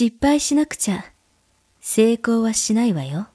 失敗しなくちゃ成功はしないわよ。